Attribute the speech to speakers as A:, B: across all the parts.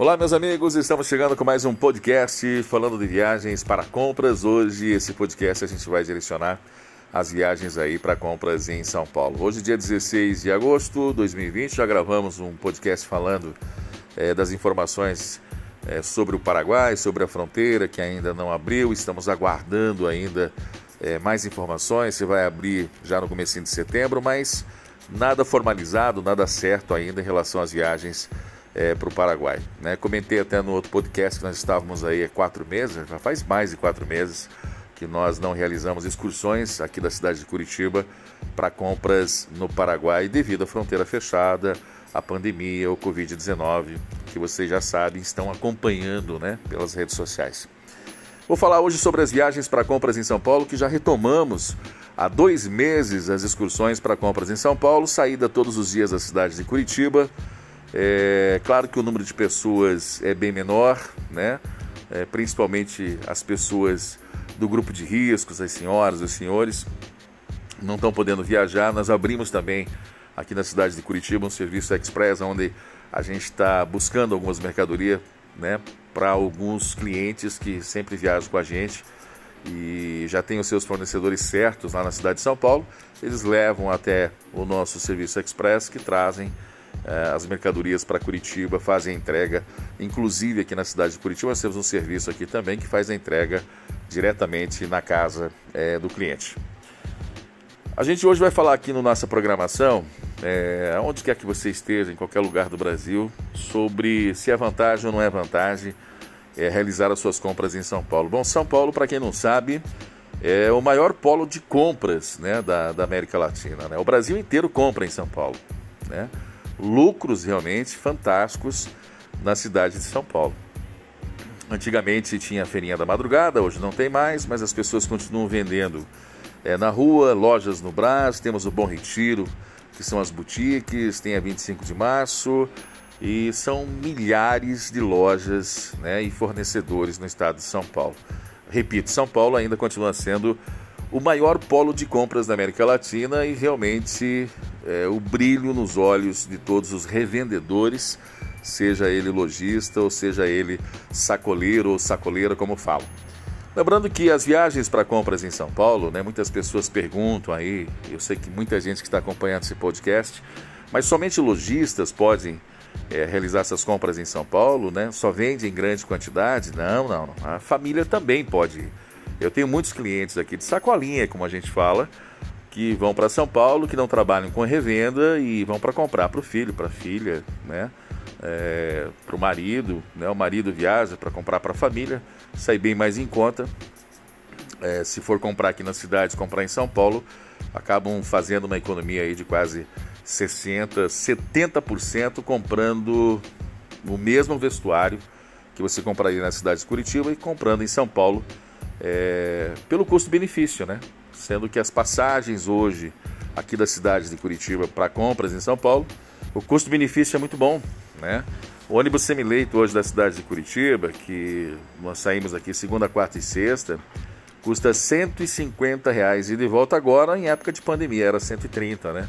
A: Olá, meus amigos, estamos chegando com mais um podcast falando de viagens para compras. Hoje, esse podcast a gente vai direcionar as viagens aí para compras em São Paulo. Hoje, dia 16 de agosto de 2020, já gravamos um podcast falando é, das informações é, sobre o Paraguai, sobre a fronteira que ainda não abriu. Estamos aguardando ainda é, mais informações. Se vai abrir já no começo de setembro, mas nada formalizado, nada certo ainda em relação às viagens é, para o Paraguai. Né? Comentei até no outro podcast que nós estávamos aí há quatro meses, já faz mais de quatro meses que nós não realizamos excursões aqui da cidade de Curitiba para compras no Paraguai devido à fronteira fechada, a pandemia, o Covid-19, que vocês já sabem, estão acompanhando né, pelas redes sociais. Vou falar hoje sobre as viagens para compras em São Paulo, que já retomamos há dois meses as excursões para compras em São Paulo, saída todos os dias da cidade de Curitiba, é claro que o número de pessoas é bem menor, né? É, principalmente as pessoas do grupo de riscos, as senhoras, os senhores, não estão podendo viajar. Nós abrimos também aqui na cidade de Curitiba um serviço express, onde a gente está buscando algumas mercadorias né, para alguns clientes que sempre viajam com a gente e já tem os seus fornecedores certos lá na cidade de São Paulo. Eles levam até o nosso serviço express que trazem as mercadorias para Curitiba, fazem a entrega, inclusive aqui na cidade de Curitiba nós temos um serviço aqui também que faz a entrega diretamente na casa é, do cliente. A gente hoje vai falar aqui na no nossa programação, é, onde quer que você esteja, em qualquer lugar do Brasil, sobre se é vantagem ou não é vantagem é, realizar as suas compras em São Paulo. Bom, São Paulo, para quem não sabe, é o maior polo de compras né, da, da América Latina. Né? O Brasil inteiro compra em São Paulo. Né? Lucros realmente fantásticos na cidade de São Paulo. Antigamente tinha a feirinha da madrugada, hoje não tem mais, mas as pessoas continuam vendendo é, na rua, lojas no Brás, temos o Bom Retiro, que são as boutiques, tem a 25 de março, e são milhares de lojas né, e fornecedores no estado de São Paulo. Repito, São Paulo ainda continua sendo o maior polo de compras da América Latina e realmente é, o brilho nos olhos de todos os revendedores, seja ele lojista ou seja ele sacoleiro ou sacoleira, como falam. Lembrando que as viagens para compras em São Paulo, né, muitas pessoas perguntam aí, eu sei que muita gente que está acompanhando esse podcast, mas somente lojistas podem é, realizar essas compras em São Paulo, né? Só vende em grande quantidade? Não, não. A família também pode. Eu tenho muitos clientes aqui de sacolinha, como a gente fala, que vão para São Paulo, que não trabalham com revenda e vão para comprar para o filho, para a filha, né? É, para o marido, né? O marido viaja para comprar para a família, sai bem mais em conta. É, se for comprar aqui na cidade, comprar em São Paulo, acabam fazendo uma economia aí de quase 60, 70% comprando o mesmo vestuário que você compraria na cidade de Curitiba e comprando em São Paulo é, pelo custo-benefício, né? Sendo que as passagens hoje aqui da cidade de Curitiba para compras em São Paulo, o custo-benefício é muito bom, né? O ônibus semileito hoje da cidade de Curitiba, que nós saímos aqui segunda, quarta e sexta, custa 150 reais e de volta agora em época de pandemia era 130, né?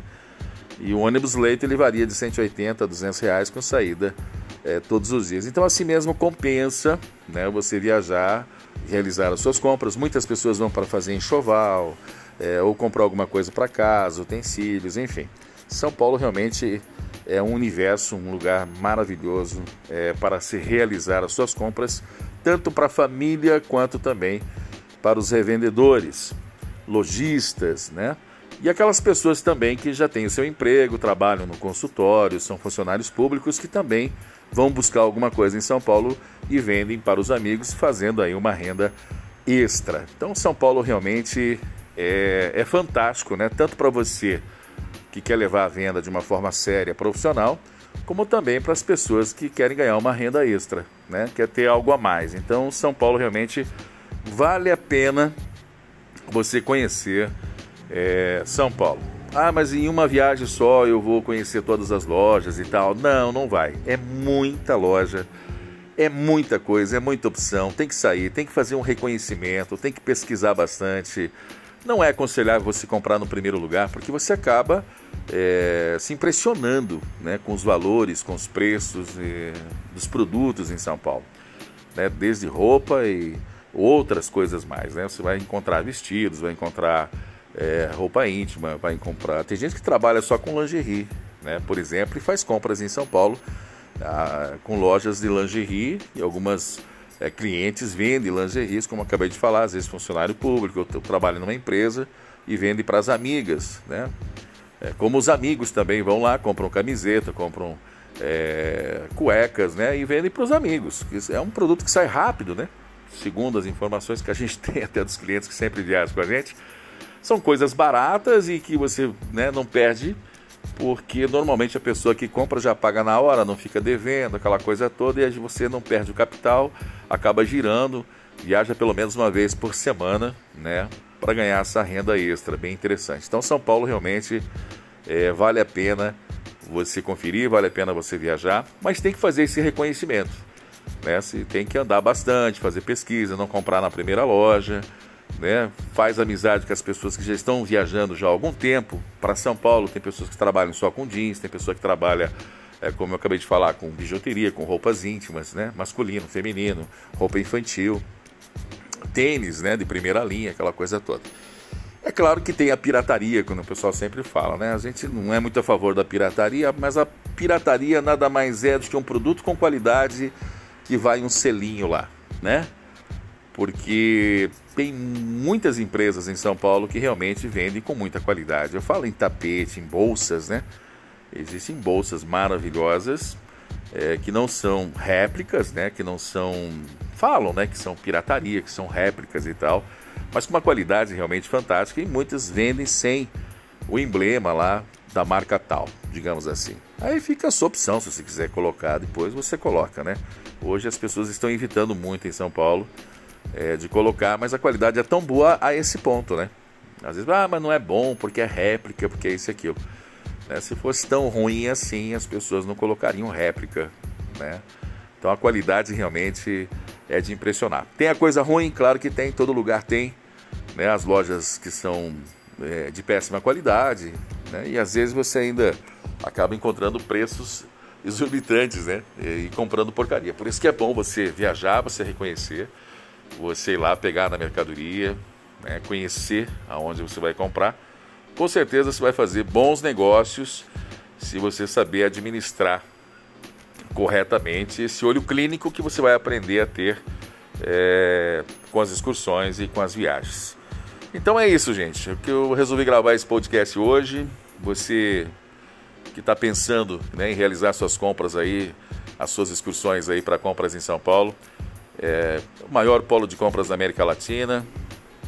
A: E o ônibus leito ele varia de 180 a 200 reais com saída é, todos os dias. Então assim mesmo compensa, né? Você viajar realizar as suas compras. Muitas pessoas vão para fazer enxoval, é, ou comprar alguma coisa para casa, utensílios, enfim. São Paulo realmente é um universo, um lugar maravilhoso é, para se realizar as suas compras, tanto para a família quanto também para os revendedores, lojistas, né? E aquelas pessoas também que já têm o seu emprego, trabalham no consultório, são funcionários públicos que também vão buscar alguma coisa em São Paulo e vendem para os amigos, fazendo aí uma renda extra. Então, São Paulo realmente é, é fantástico, né? Tanto para você que quer levar a venda de uma forma séria, profissional, como também para as pessoas que querem ganhar uma renda extra, né? Quer ter algo a mais. Então, São Paulo realmente vale a pena você conhecer é, São Paulo. Ah, mas em uma viagem só eu vou conhecer todas as lojas e tal. Não, não vai. É muita loja, é muita coisa, é muita opção. Tem que sair, tem que fazer um reconhecimento, tem que pesquisar bastante. não é aconselhável você comprar no primeiro lugar, porque você acaba é, se impressionando né, com os valores, com os preços é, dos produtos em São Paulo. Né, desde roupa e outras coisas mais. Né? Você vai encontrar vestidos, vai encontrar é, roupa íntima, vai comprar. Tem gente que trabalha só com lingerie, né, por exemplo, e faz compras em São Paulo ah, com lojas de lingerie e algumas é, clientes vendem lingeries, como acabei de falar, às vezes funcionário público, eu, trabalho numa empresa e vende para as amigas, né? É, como os amigos também vão lá, compram camiseta, compram é, cuecas, né? E vendem para os amigos. É um produto que sai rápido, né? Segundo as informações que a gente tem até dos clientes que sempre viajam com a gente, são coisas baratas e que você né, não perde porque normalmente a pessoa que compra já paga na hora, não fica devendo, aquela coisa toda, e aí você não perde o capital, acaba girando, viaja pelo menos uma vez por semana, né, para ganhar essa renda extra, bem interessante. Então São Paulo realmente é, vale a pena você conferir, vale a pena você viajar, mas tem que fazer esse reconhecimento, né, você tem que andar bastante, fazer pesquisa, não comprar na primeira loja, né? faz amizade com as pessoas que já estão viajando já há algum tempo para São Paulo. Tem pessoas que trabalham só com jeans, tem pessoa que trabalha, é, como eu acabei de falar, com bijuteria, com roupas íntimas, né? masculino, feminino, roupa infantil, tênis né? de primeira linha, aquela coisa toda. É claro que tem a pirataria, como o pessoal sempre fala, né? A gente não é muito a favor da pirataria, mas a pirataria nada mais é do que um produto com qualidade que vai um selinho lá, né? Porque tem muitas empresas em São Paulo que realmente vendem com muita qualidade. Eu falo em tapete, em bolsas, né? Existem bolsas maravilhosas é, que não são réplicas, né? Que não são. Falam, né? Que são pirataria, que são réplicas e tal, mas com uma qualidade realmente fantástica e muitas vendem sem o emblema lá da marca tal, digamos assim. Aí fica a sua opção, se você quiser colocar, depois você coloca, né? Hoje as pessoas estão evitando muito em São Paulo é, de colocar, mas a qualidade é tão boa a esse ponto, né? Às vezes, ah, mas não é bom porque é réplica, porque é isso e aquilo. Né? Se fosse tão ruim assim, as pessoas não colocariam réplica, né? Então a qualidade realmente é de impressionar. Tem a coisa ruim, claro que tem, todo lugar tem, né? As lojas que são é, de péssima qualidade, né? E às vezes você ainda acaba encontrando preços exorbitantes, né? E, e comprando porcaria. Por isso que é bom você viajar, você reconhecer você ir lá pegar na mercadoria, né, conhecer aonde você vai comprar. Com certeza você vai fazer bons negócios se você saber administrar corretamente esse olho clínico que você vai aprender a ter é, com as excursões e com as viagens. Então é isso, gente. O que eu resolvi gravar esse podcast hoje. Você que está pensando né, em realizar suas compras aí, as suas excursões aí para compras em São Paulo, é, o maior polo de compras da América Latina.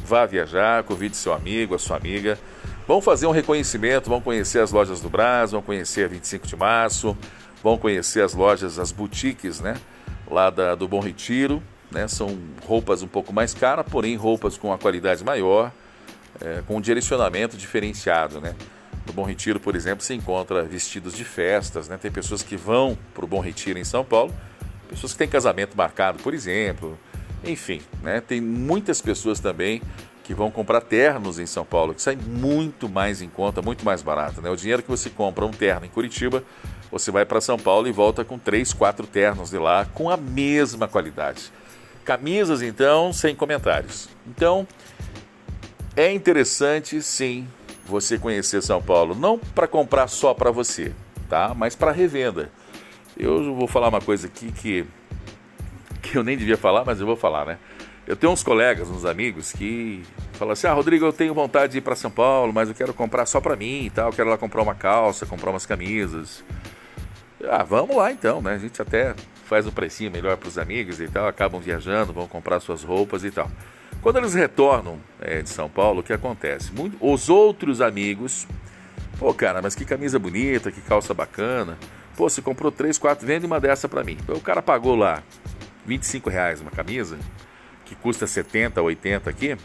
A: Vá viajar, convide seu amigo, a sua amiga. Vão fazer um reconhecimento, vão conhecer as lojas do Brás, vão conhecer a 25 de março, vão conhecer as lojas, as boutiques, né? Lá da, do Bom Retiro, né? São roupas um pouco mais caras, porém roupas com uma qualidade maior, é, com um direcionamento diferenciado, né? No Bom Retiro, por exemplo, se encontra vestidos de festas, né? Tem pessoas que vão para o Bom Retiro em São Paulo pessoas que têm casamento marcado, por exemplo. Enfim, né? tem muitas pessoas também que vão comprar ternos em São Paulo, que sai muito mais em conta, muito mais barato. Né? O dinheiro que você compra um terno em Curitiba, você vai para São Paulo e volta com três, quatro ternos de lá com a mesma qualidade. Camisas, então, sem comentários. Então, é interessante, sim, você conhecer São Paulo, não para comprar só para você, tá? Mas para revenda. Eu vou falar uma coisa aqui que, que eu nem devia falar, mas eu vou falar, né? Eu tenho uns colegas, uns amigos que falam assim: Ah, Rodrigo, eu tenho vontade de ir para São Paulo, mas eu quero comprar só para mim e tal. Eu quero lá comprar uma calça, comprar umas camisas. Ah, vamos lá então, né? A gente até faz um precinho melhor para os amigos e tal, acabam viajando, vão comprar suas roupas e tal. Quando eles retornam é, de São Paulo, o que acontece? Muito, os outros amigos, pô, cara, mas que camisa bonita, que calça bacana. Pô, você comprou três, quatro, vende uma dessa para mim. O cara pagou lá 25 reais uma camisa, que custa 70, 80 aqui.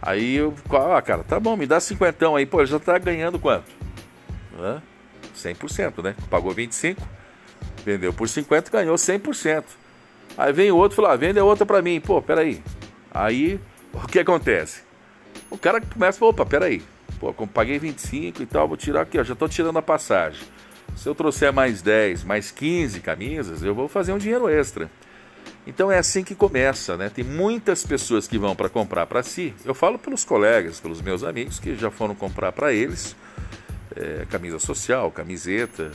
A: Aí eu, ah, cara, tá bom, me dá 50 aí. Pô, já tá ganhando quanto? Hã? 100%, né? Pagou 25, vendeu por 50, ganhou 100%. Aí vem o outro e fala, ah, vende outra para mim. Pô, peraí. Aí, o que acontece? O cara começa, opa, peraí, pô, paguei 25 e tal, vou tirar aqui, ó, já estou tirando a passagem. Se eu trouxer mais 10, mais 15 camisas, eu vou fazer um dinheiro extra. Então é assim que começa, né? Tem muitas pessoas que vão para comprar para si. Eu falo pelos colegas, pelos meus amigos que já foram comprar para eles é, camisa social, camiseta,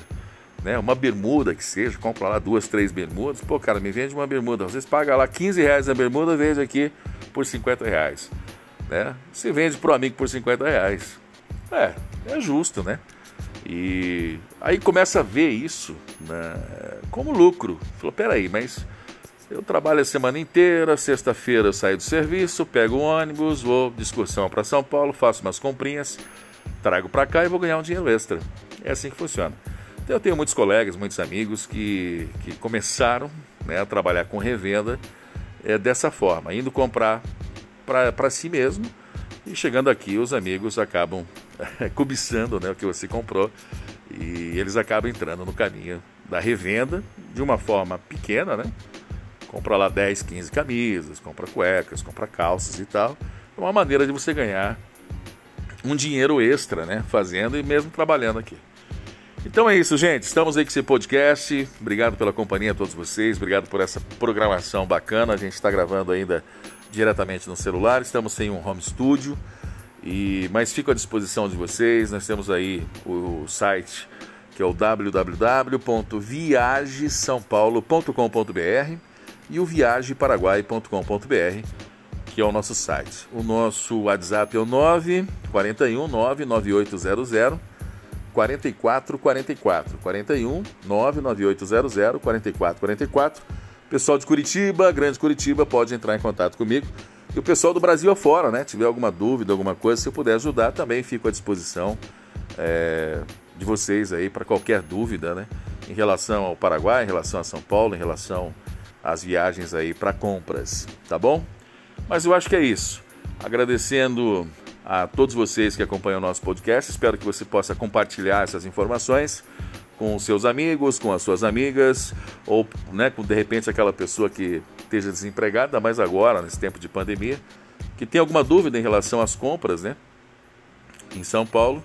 A: né? Uma bermuda que seja, compra lá duas, três bermudas. Pô, cara, me vende uma bermuda. Vocês pagam lá 15 reais a bermuda, vende aqui por 50 reais. Né? Você vende para o amigo por 50 reais. É, é justo, né? E aí começa a ver isso né, como lucro. Falou, peraí, mas eu trabalho a semana inteira, sexta-feira eu saio do serviço, pego o ônibus, vou de excursão para São Paulo, faço umas comprinhas, trago para cá e vou ganhar um dinheiro extra. É assim que funciona. Então eu tenho muitos colegas, muitos amigos que, que começaram né, a trabalhar com revenda é, dessa forma, indo comprar para si mesmo e chegando aqui os amigos acabam é, cobiçando né, o que você comprou e eles acabam entrando no caminho da revenda de uma forma pequena, né? Compra lá 10, 15 camisas, compra cuecas, compra calças e tal. É uma maneira de você ganhar um dinheiro extra, né? Fazendo e mesmo trabalhando aqui. Então é isso, gente. Estamos aí com esse podcast. Obrigado pela companhia a todos vocês. Obrigado por essa programação bacana. A gente está gravando ainda diretamente no celular. Estamos sem um home studio. E, mas fico à disposição de vocês. Nós temos aí o site que é o www.viagesaopaulo.com.br e o viageparaguai.com.br, que é o nosso site. O nosso WhatsApp é o 941 99800 4444 41 99800 4444. Pessoal de Curitiba, Grande Curitiba, pode entrar em contato comigo. E o pessoal do Brasil afora, né? Tiver alguma dúvida, alguma coisa, se eu puder ajudar, também fico à disposição é, de vocês aí para qualquer dúvida, né? Em relação ao Paraguai, em relação a São Paulo, em relação as viagens aí para compras, tá bom? Mas eu acho que é isso. Agradecendo a todos vocês que acompanham o nosso podcast, espero que você possa compartilhar essas informações com seus amigos, com as suas amigas, ou né, com de repente aquela pessoa que esteja desempregada, mais agora, nesse tempo de pandemia, que tem alguma dúvida em relação às compras, né? Em São Paulo.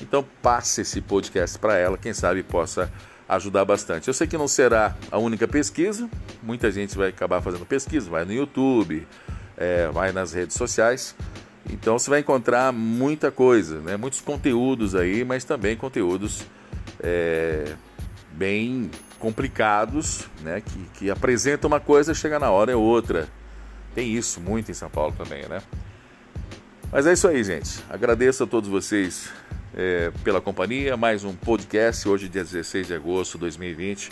A: Então passe esse podcast para ela, quem sabe possa ajudar bastante. Eu sei que não será a única pesquisa, muita gente vai acabar fazendo pesquisa, vai no YouTube, é, vai nas redes sociais. Então você vai encontrar muita coisa, né? muitos conteúdos aí, mas também conteúdos é, bem complicados, né? que, que apresentam uma coisa, chega na hora é outra. Tem isso muito em São Paulo também, né? Mas é isso aí, gente. Agradeço a todos vocês é, pela companhia. Mais um podcast, hoje, dia 16 de agosto de 2020,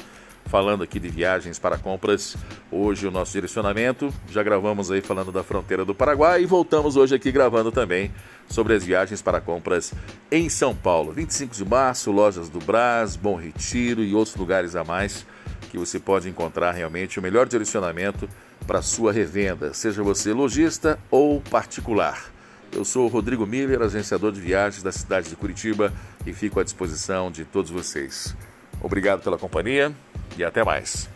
A: falando aqui de viagens para compras. Hoje, o nosso direcionamento. Já gravamos aí falando da fronteira do Paraguai e voltamos hoje aqui gravando também sobre as viagens para compras em São Paulo. 25 de março, lojas do Brás, Bom Retiro e outros lugares a mais que você pode encontrar realmente o melhor direcionamento para sua revenda, seja você lojista ou particular. Eu sou o Rodrigo Miller, agenciador de viagens da cidade de Curitiba e fico à disposição de todos vocês. Obrigado pela companhia e até mais.